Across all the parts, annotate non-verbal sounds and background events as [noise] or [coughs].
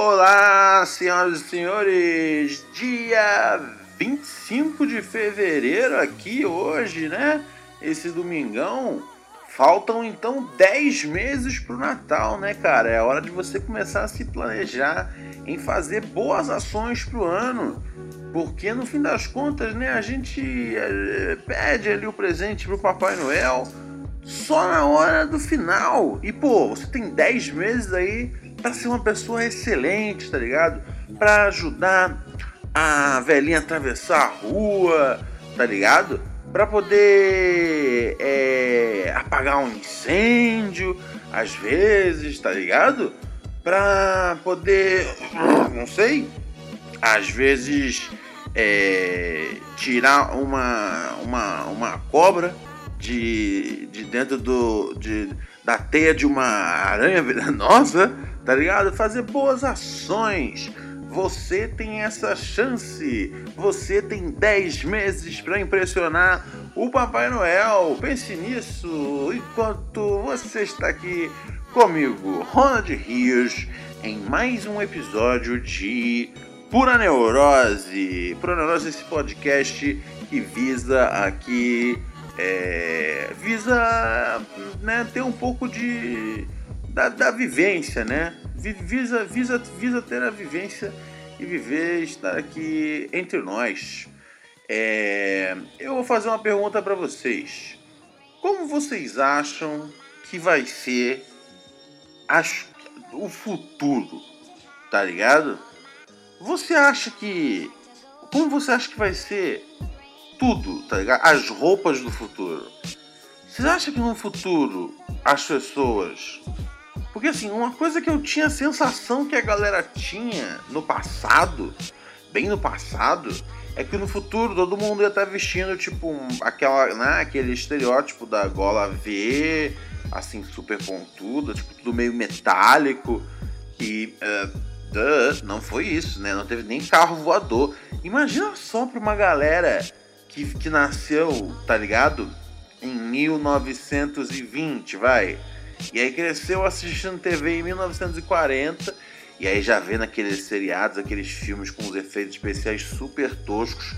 Olá, senhoras e senhores! Dia 25 de fevereiro aqui hoje, né? Esse domingão. Faltam então 10 meses pro Natal, né, cara? É hora de você começar a se planejar em fazer boas ações pro ano. Porque no fim das contas, né, a gente é, pede ali o presente pro Papai Noel só na hora do final. E pô, você tem 10 meses aí para ser uma pessoa excelente, tá ligado? Para ajudar a velhinha a atravessar a rua, tá ligado? Para poder é, apagar um incêndio, às vezes, tá ligado? Para poder, não sei, às vezes é, tirar uma, uma, uma cobra de, de dentro do, de, da teia de uma aranha venenosa tá ligado? Fazer boas ações. Você tem essa chance. Você tem 10 meses para impressionar o Papai Noel. Pense nisso enquanto você está aqui comigo, Ronald Rios, em mais um episódio de Pura Neurose. Pura Neurose, esse podcast que visa aqui. É, visa né, ter um pouco de da, da vivência, né? Visa, visa, visa ter a vivência e viver, estar aqui entre nós. É, eu vou fazer uma pergunta para vocês. Como vocês acham que vai ser as, o futuro? Tá ligado? Você acha que. Como você acha que vai ser tudo, tá ligado? As roupas do futuro. Você acha que no futuro as pessoas porque assim, uma coisa que eu tinha a sensação que a galera tinha no passado, bem no passado, é que no futuro todo mundo ia estar tá vestindo tipo um, aquela, né, aquele estereótipo da gola V, assim super pontuda, tipo tudo meio metálico e uh, duh, não foi isso, né? Não teve nem carro voador. Imagina só para uma galera que, que nasceu, tá ligado? Em 1920, vai e aí cresceu assistindo TV em 1940. E aí já vendo aqueles seriados, aqueles filmes com os efeitos especiais super toscos,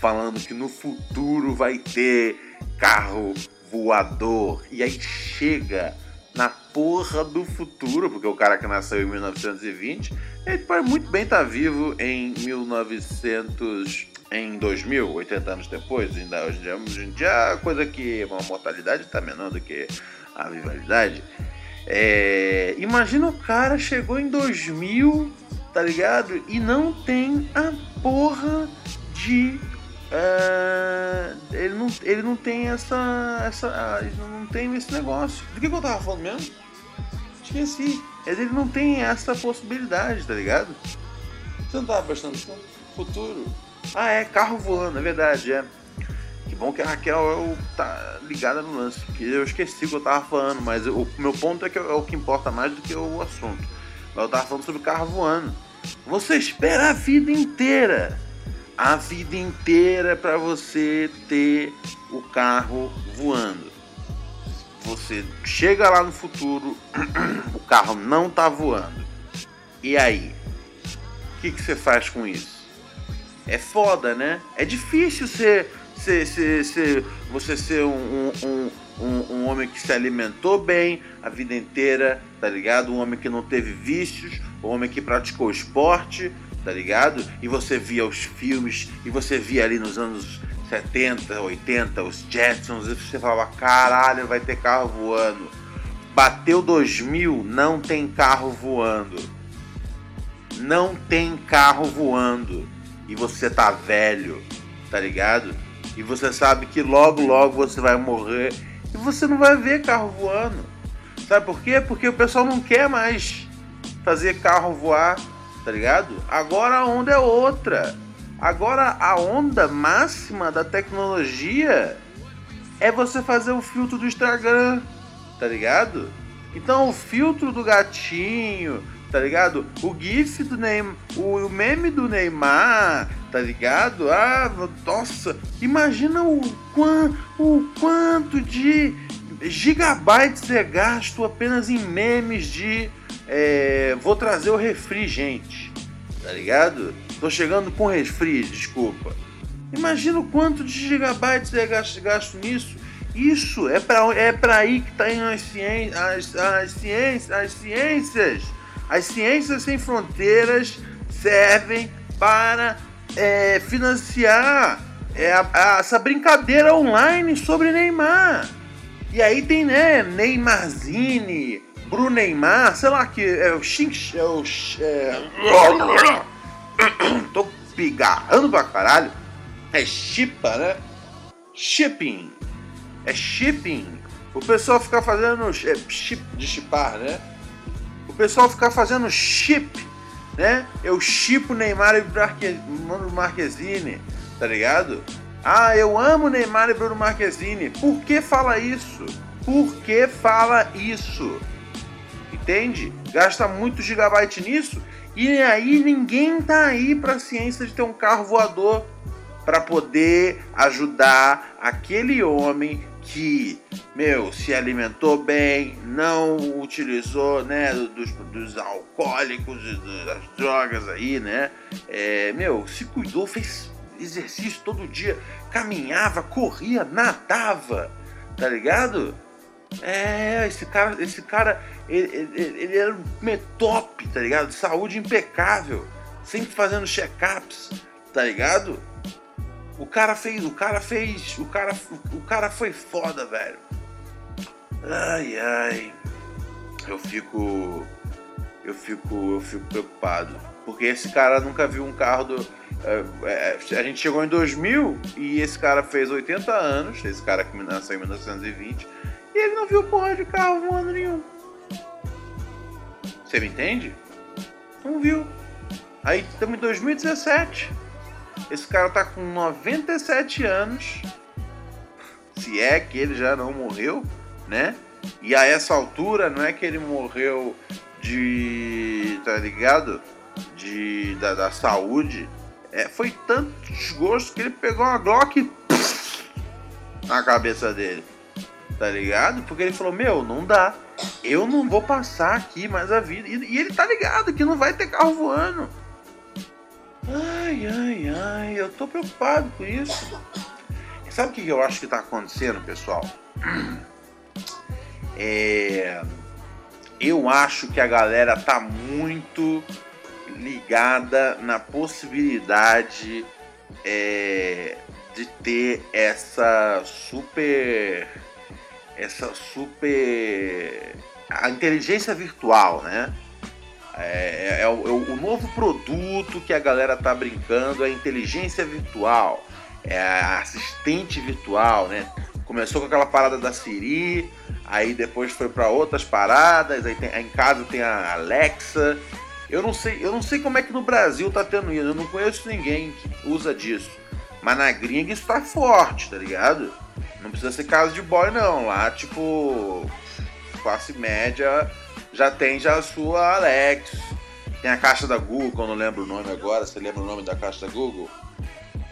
falando que no futuro vai ter carro voador. E aí chega na porra do futuro, porque o cara que nasceu em 1920, ele pode muito bem estar tá vivo em 1900, em 2000, 80 anos depois. Ainda hoje em dia, hoje em dia a coisa que uma mortalidade está menor do que a rivalidade. É, imagina o cara chegou em 2000, tá ligado? E não tem a porra de. Uh, ele, não, ele não tem essa. essa ele não tem esse negócio. Do que, que eu tava falando mesmo? Esqueci. Ele não tem essa possibilidade, tá ligado? Você não tava prestando? Futuro. Ah, é, carro voando, é verdade, é. Que bom que a Raquel tá ligada no lance, porque eu esqueci o que eu tava falando, mas o meu ponto é que é o que importa mais do que o assunto. Mas eu tava falando sobre carro voando. Você espera a vida inteira, a vida inteira para você ter o carro voando. Você chega lá no futuro, [clears throat] o carro não tá voando. E aí? O que, que você faz com isso? É foda, né? É difícil ser ser, ser, ser, você ser um, um, um, um, homem que se alimentou bem a vida inteira, tá ligado? Um homem que não teve vícios, um homem que praticou esporte, tá ligado? E você via os filmes, e você via ali nos anos 70, 80, os Jetsons, e você falava, caralho, vai ter carro voando. Bateu 2000, não tem carro voando. Não tem carro voando. E você tá velho, tá ligado? E você sabe que logo, logo você vai morrer e você não vai ver carro voando. Sabe por quê? Porque o pessoal não quer mais fazer carro voar. tá ligado? Agora a onda é outra. Agora a onda máxima da tecnologia é você fazer o filtro do Instagram, tá ligado? Então o filtro do gatinho, tá ligado? O GIF do Neymar, o meme do Neymar, tá ligado? Ah, nossa, imagina o, quant, o quanto de gigabytes é gasto apenas em memes de é, vou trazer o refri, gente, tá ligado? Tô chegando com refri, desculpa. Imagina o quanto de gigabytes é gasto, gasto nisso. Isso é para é pra aí que tá indo as ciências, as, as ciências, as ciências. As ciências sem fronteiras servem para é, financiar é, a, a, essa brincadeira online sobre Neymar. E aí tem, né, Neymarzine, Bruno Neymar, sei lá que é o Xinx, é o é... [coughs] Tô pigarrando pra caralho. É chipa, né? Shipping. É shipping. O pessoal fica fazendo é, chip de chipar, né? O pessoal fica fazendo chip né? Eu chipo Neymar e Bruno Marquezine, tá ligado? Ah, eu amo Neymar e Bruno Marquezine. Por que fala isso? Por que fala isso? Entende? Gasta muito gigabyte nisso e aí ninguém tá aí pra ciência de ter um carro voador para poder ajudar aquele homem que, meu, se alimentou bem, não utilizou, né, dos, dos alcoólicos das drogas aí, né, é, meu, se cuidou, fez exercício todo dia, caminhava, corria, nadava, tá ligado? É, esse cara, esse cara, ele, ele, ele era top, tá ligado? Saúde impecável, sempre fazendo check-ups, tá ligado? O cara fez, o cara fez, o cara, o cara foi foda, velho. Ai, ai. Eu fico, eu fico, eu fico preocupado, porque esse cara nunca viu um carro do. É, é, a gente chegou em 2000 e esse cara fez 80 anos, esse cara que nasceu em 1920, e ele não viu porra de carro voando nenhum. Você me entende? Não viu. Aí estamos em 2017. Esse cara tá com 97 anos. Se é que ele já não morreu, né? E a essa altura não é que ele morreu de. tá ligado? De. da, da saúde. É, foi tanto desgosto que ele pegou uma Glock na cabeça dele. Tá ligado? Porque ele falou, meu, não dá. Eu não vou passar aqui mais a vida. E, e ele tá ligado que não vai ter carro voando. Ai, ai, ai, eu tô preocupado com isso. Sabe o que eu acho que tá acontecendo, pessoal? É, eu acho que a galera tá muito ligada na possibilidade é, de ter essa super. Essa super. A inteligência virtual, né? É, é, é, o, é, o, novo produto que a galera tá brincando, é a inteligência virtual, é a assistente virtual, né? Começou com aquela parada da Siri, aí depois foi para outras paradas, aí, tem, aí, em casa tem a Alexa. Eu não sei, eu não sei como é que no Brasil tá tendo isso, eu não conheço ninguém que usa disso. Mas na gringa isso tá forte, tá ligado? Não precisa ser casa de boy não, lá tipo classe média já tem já a sua Alex. Tem a caixa da Google, eu não lembro o nome agora. Você lembra o nome da caixa da Google?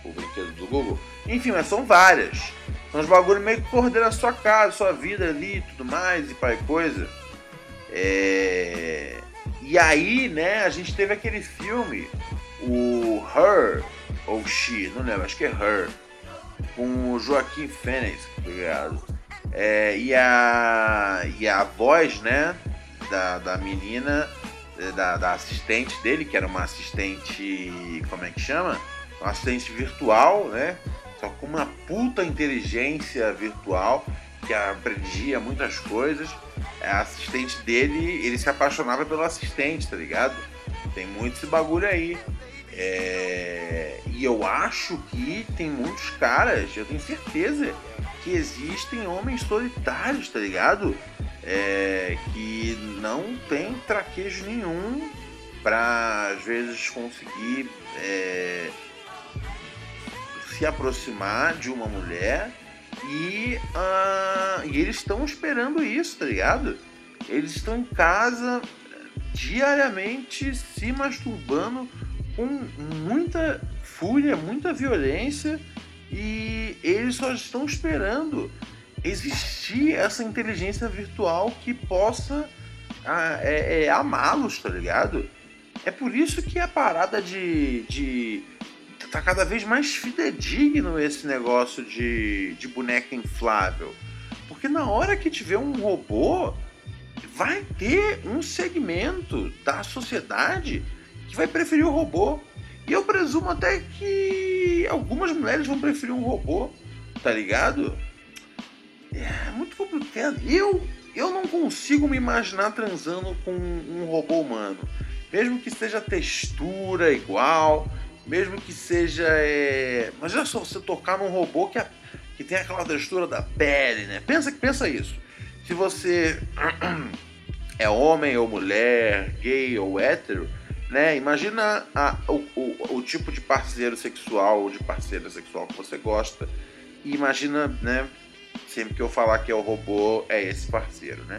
O brinquedo do Google? Enfim, mas são várias. São uns bagulho meio que coordena a sua casa, sua vida ali e tudo mais, e pai coisa. É... E aí, né, a gente teve aquele filme, o Her, ou She, não lembro, acho que é Her, com o Joaquim Fênix, tá ligado? É, e, a, e a voz, né, da, da menina, eh, da, da assistente dele, que era uma assistente. Como é que chama? Uma assistente virtual, né? Só com uma puta inteligência virtual que aprendia muitas coisas. A assistente dele, ele se apaixonava pelo assistente, tá ligado? Tem muito esse bagulho aí. É... E eu acho que tem muitos caras, eu tenho certeza, que existem homens solitários, tá ligado? é, que não tem traquejo nenhum para às vezes conseguir é, se aproximar de uma mulher e, uh, e eles estão esperando isso, tá ligado? Eles estão em casa diariamente se masturbando com muita fúria, muita violência e eles só estão esperando existir essa inteligência virtual que possa ah, é, é, amá-los, tá ligado? É por isso que a parada de, de. tá cada vez mais fidedigno esse negócio de, de boneca inflável. Porque na hora que tiver um robô, vai ter um segmento da sociedade que vai preferir o robô. E eu presumo até que algumas mulheres vão preferir um robô, tá ligado? É muito complicado. Eu, eu não consigo me imaginar transando com um robô humano. Mesmo que seja textura igual, mesmo que seja. É... Imagina só você tocar num robô que, é... que tem aquela textura da pele, né? Pensa, pensa isso. Se você [clears throat] é homem ou mulher, gay ou hétero, né? Imagina a, o, o, o tipo de parceiro sexual ou de parceira sexual que você gosta. E imagina, né? Sempre que eu falar que é o robô, é esse parceiro, né?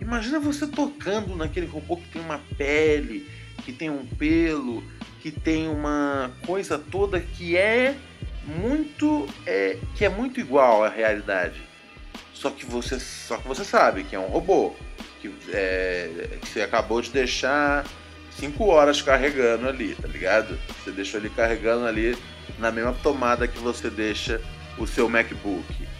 Imagina você tocando naquele robô que tem uma pele, que tem um pelo, que tem uma coisa toda que é muito é, que é muito igual à realidade. Só que você só que você sabe que é um robô que, é, que você acabou de deixar 5 horas carregando ali, tá ligado? Você deixou ele carregando ali na mesma tomada que você deixa o seu MacBook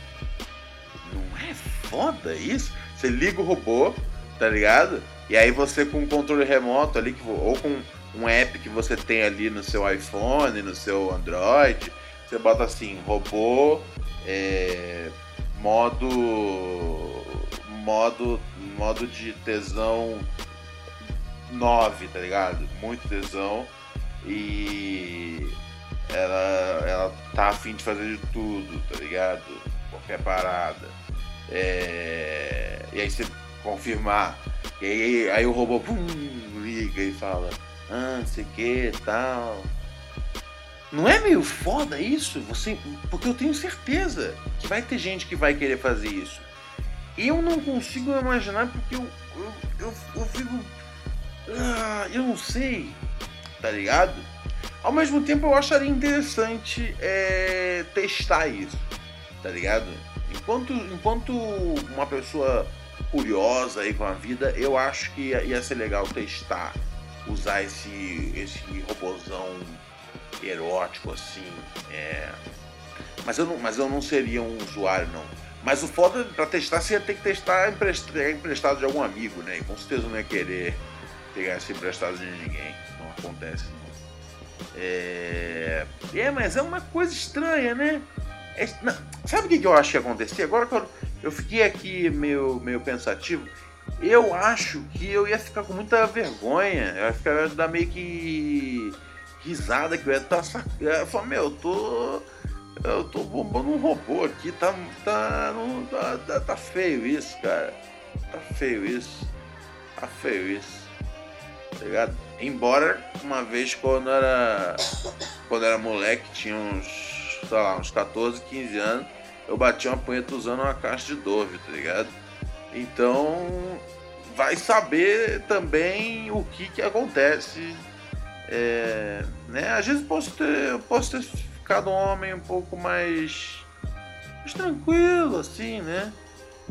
foda isso. Você liga o robô, tá ligado? E aí você com um controle remoto ali, ou com um app que você tem ali no seu iPhone, no seu Android, você bota assim, robô, é, modo, modo, modo de tesão 9, tá ligado? Muito tesão e ela, ela tá afim de fazer de tudo, tá ligado? Qualquer parada. É... E aí você confirmar. E aí, aí o robô pum, liga e fala, ah, não sei o que tal. Não é meio foda isso? Você, porque eu tenho certeza que vai ter gente que vai querer fazer isso. Eu não consigo imaginar porque eu, eu, eu, eu fico. Ah, eu não sei, tá ligado? Ao mesmo tempo eu acharia interessante é, testar isso, tá ligado? Enquanto, enquanto uma pessoa curiosa aí com a vida, eu acho que ia, ia ser legal testar, usar esse, esse robozão erótico assim. É... Mas, eu não, mas eu não seria um usuário, não. Mas o foda pra testar, você ia ter que testar emprestado, emprestado de algum amigo, né? E com certeza não ia querer pegar esse emprestado de ninguém. Não acontece, não. É... é, mas é uma coisa estranha, né? É, não, sabe o que, eu acho que ia acontecer? Agora que eu, eu fiquei aqui meio, meio pensativo, eu acho que eu ia ficar com muita vergonha. Eu ia ficar eu ia dar meio que risada que eu ia estar tá Eu falei, meu, eu tô. Eu tô bombando um robô aqui, tá. Tá, não, tá, tá, tá feio isso, cara. Tá feio isso. Tá feio isso. Tá ligado? Embora uma vez quando era. Quando era moleque, tinha uns sei lá, uns 14, 15 anos, eu bati uma punheta usando uma caixa de Dove, tá ligado? Então, vai saber também o que que acontece. É, né? Às vezes posso ter, posso ter ficado um homem um pouco mais, mais tranquilo, assim, né?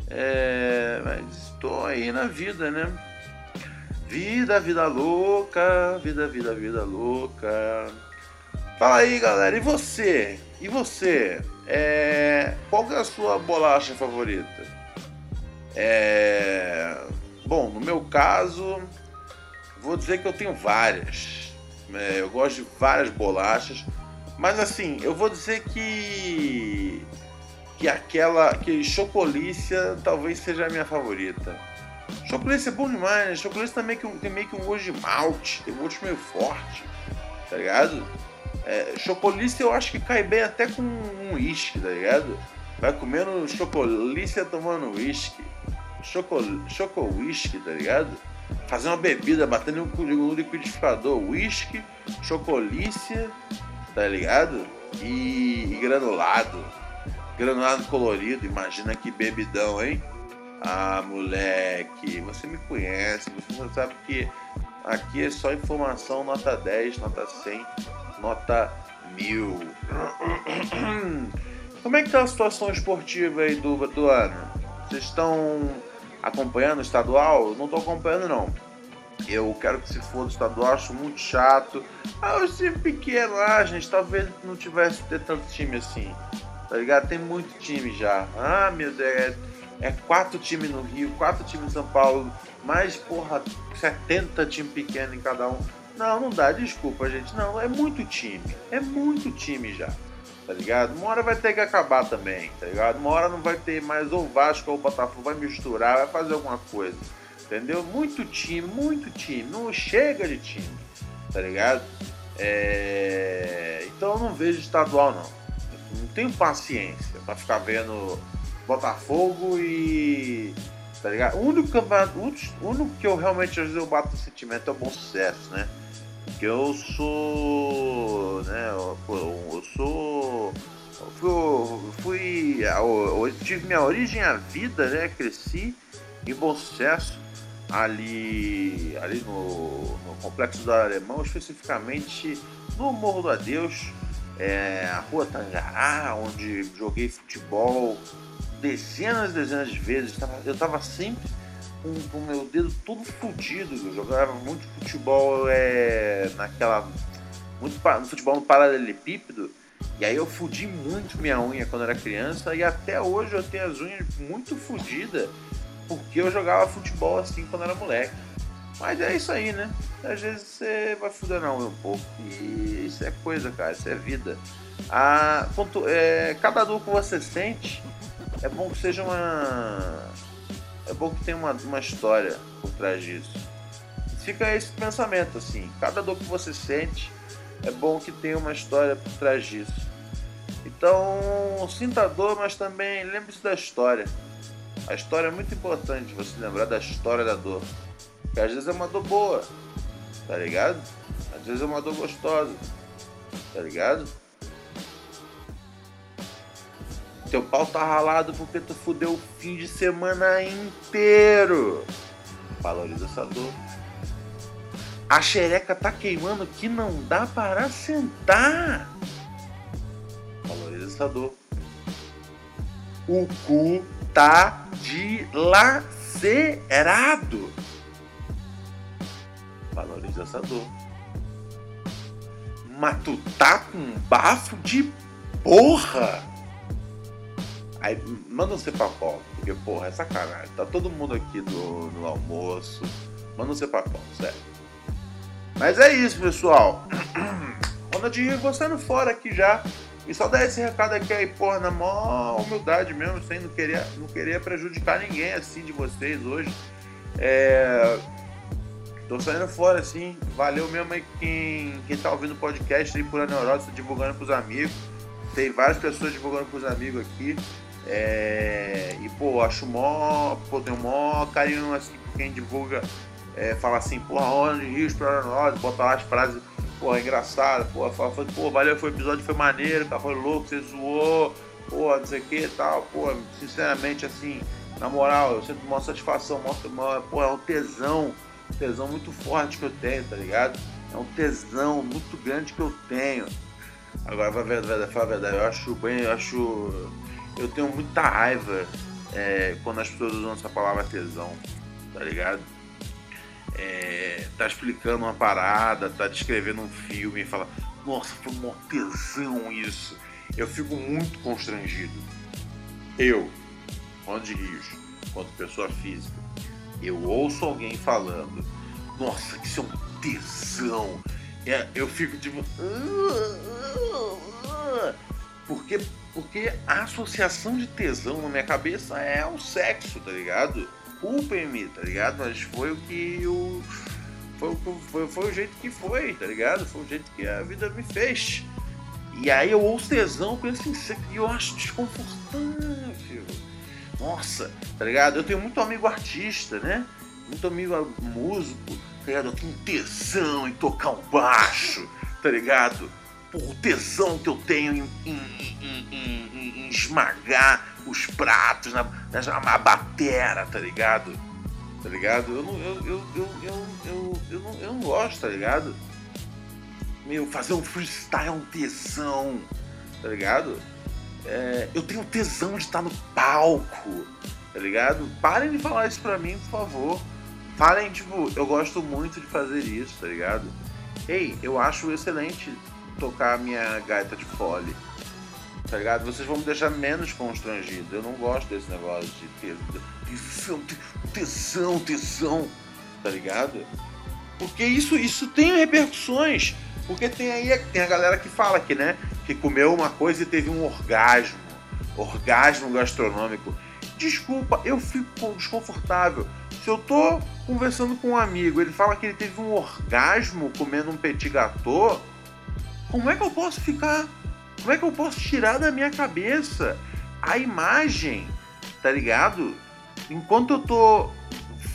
É, mas estou aí na vida, né? Vida, vida louca, vida, vida, vida louca. Fala aí, galera, e você? E você? É... Qual é a sua bolacha favorita? É... Bom, no meu caso, vou dizer que eu tenho várias. É, eu gosto de várias bolachas, mas assim, eu vou dizer que que aquela que chocolícia talvez seja a minha favorita. Chocolícia é bom demais, né? Chocolícia também tem meio que um gosto de malte, tem um gosto meio forte, tá ligado? É, chocolice eu acho que cai bem até com um uísque, tá ligado? Vai comendo chocolice tomando uísque. Choco, choco whisky, tá ligado? fazer uma bebida, batendo no liquidificador, whisky, chocolícia, tá ligado? E, e granulado. Granulado colorido, imagina que bebidão, hein? Ah, moleque, você me conhece, você sabe que aqui é só informação nota 10, nota 100, nota 1000. [coughs] Como é que tá a situação esportiva aí do, do ano? Vocês estão acompanhando o estadual? Não tô acompanhando não. Eu quero que se for do estadual, acho muito chato. Ah, eu time pequeno lá, gente, talvez não tivesse ter tanto time assim. Tá ligado? Tem muito time já. Ah, meu Deus, é quatro times no Rio, quatro times em São Paulo, mais, porra, 70 times pequenos em cada um. Não, não dá, desculpa, gente. Não, é muito time. É muito time já. Tá ligado? Uma hora vai ter que acabar também, tá ligado? Uma hora não vai ter mais ou Vasco ou Botafogo, vai misturar, vai fazer alguma coisa. Entendeu? Muito time, muito time. Não chega de time, tá ligado? É... Então eu não vejo estadual, não. Não tenho paciência para ficar vendo Botafogo e. Tá ligado? O único campeonato. O único que eu realmente às vezes eu bato o sentimento é o bom sucesso, né? Porque eu sou. né? Eu, eu sou. Eu fui. Eu, eu tive minha origem à vida, né? Cresci em bom sucesso ali, ali no, no Complexo do Alemão, especificamente no Morro do Adeus, é, a Rua Tangará, onde joguei futebol dezenas e dezenas de vezes. Eu tava sempre com o meu dedo todo fodido. Eu jogava muito futebol é, naquela. Muito futebol no paralelepípedo. E aí eu fudi muito minha unha quando era criança. E até hoje eu tenho as unhas muito fodidas. Porque eu jogava futebol assim quando era moleque. Mas é isso aí, né? Às vezes você vai fuder na unha um pouco. E isso é coisa, cara. Isso é vida. A, ponto, é, cada dor que você sente é bom que seja uma. É bom que tenha uma, uma história por trás disso. Fica esse pensamento assim: cada dor que você sente, é bom que tenha uma história por trás disso. Então, sinta a dor, mas também lembre-se da história. A história é muito importante você lembrar da história da dor. Porque às vezes é uma dor boa, tá ligado? Às vezes é uma dor gostosa, tá ligado? Teu pau tá ralado porque tu fudeu o fim de semana inteiro. Valoriza essa dor. A xereca tá queimando que não dá para sentar. Valoriza essa dor. O cu tá dilacerado. Valoriza essa dor. Mas tu tá com bafo de porra. Aí manda pra pau, porque porra, é sacanagem. Tá todo mundo aqui no, no almoço. Manda pra pau, sério. Mas é isso, pessoal. [clears throat] Rio gostando fora aqui já. E só dar esse recado aqui aí, porra, na maior humildade mesmo, sem não querer, não querer prejudicar ninguém assim de vocês hoje. É. Tô saindo fora assim. Valeu mesmo aí quem, quem tá ouvindo o podcast aí por a neurose, divulgando pros amigos. Tem várias pessoas divulgando pros amigos aqui. É, e, pô, acho mó. Pô, tem um mó carinho assim quem divulga. É, fala assim, porra, onde Rios para nós, bota lá as frases, porra, engraçada, porra, fala, foi, pô, valeu, foi episódio, foi maneiro, tá, foi louco, você zoou, porra, não sei o que tal, pô, sinceramente, assim, na moral, eu sinto uma satisfação, mostra, uma, porra, é um tesão, tesão muito forte que eu tenho, tá ligado? É um tesão muito grande que eu tenho. Agora, verdade, falar a verdade, eu acho bem, eu acho eu tenho muita raiva é, quando as pessoas usam essa palavra tesão, tá ligado? É, tá explicando uma parada, tá descrevendo um filme e fala, nossa, foi um tesão isso. Eu fico muito constrangido. Eu, onde rios, quanto pessoa física, eu ouço alguém falando, nossa, que isso é um tesão. É, eu fico tipo. Uh, uh, uh, porque porque a associação de tesão na minha cabeça é o sexo, tá ligado? Culpem-me, tá ligado? Mas foi o que o. Foi, foi, foi o jeito que foi, tá ligado? Foi o jeito que a vida me fez. E aí eu ouço tesão, penso em sexo e eu acho desconfortável. Nossa, tá ligado? Eu tenho muito amigo artista, né? muito amigo músico, tá ligado? Eu tenho tesão em tocar um baixo, tá ligado? O tesão que eu tenho em, em, em, em esmagar os pratos, na, na, na batera, tá ligado? Tá ligado? Eu não, eu, eu, eu, eu, eu, eu, não, eu não gosto, tá ligado? Meu, fazer um freestyle é um tesão, tá ligado? É, eu tenho tesão de estar no palco, tá ligado? Parem de falar isso pra mim, por favor. Falem, tipo, eu gosto muito de fazer isso, tá ligado? Ei, eu acho excelente tocar minha gaita de fole, tá ligado? Vocês vão me deixar menos constrangido. Eu não gosto desse negócio de tesão, tesão, tá ligado? Porque isso, isso tem repercussões. Porque tem aí tem a galera que fala que, né, que comeu uma coisa e teve um orgasmo, orgasmo gastronômico. Desculpa, eu fico desconfortável. Se eu tô conversando com um amigo, ele fala que ele teve um orgasmo comendo um petit gâteau, como é que eu posso ficar? Como é que eu posso tirar da minha cabeça a imagem, tá ligado? Enquanto eu tô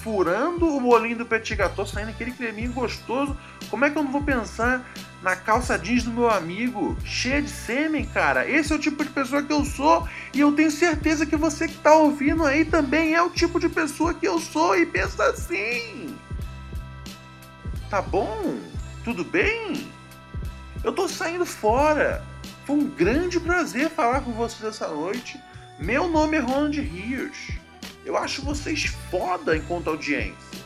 furando o bolinho do petit gâteau, saindo aquele creminho gostoso, como é que eu não vou pensar na calça jeans do meu amigo, cheia de sêmen, cara? Esse é o tipo de pessoa que eu sou e eu tenho certeza que você que tá ouvindo aí também é o tipo de pessoa que eu sou e pensa assim. Tá bom? Tudo bem? Eu tô saindo fora. Foi um grande prazer falar com vocês essa noite. Meu nome é Ronald Rios. Eu acho vocês foda enquanto audiência.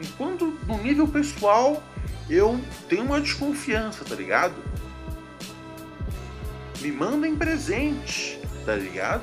Enquanto no nível pessoal eu tenho uma desconfiança, tá ligado? Me mandem presente, tá ligado?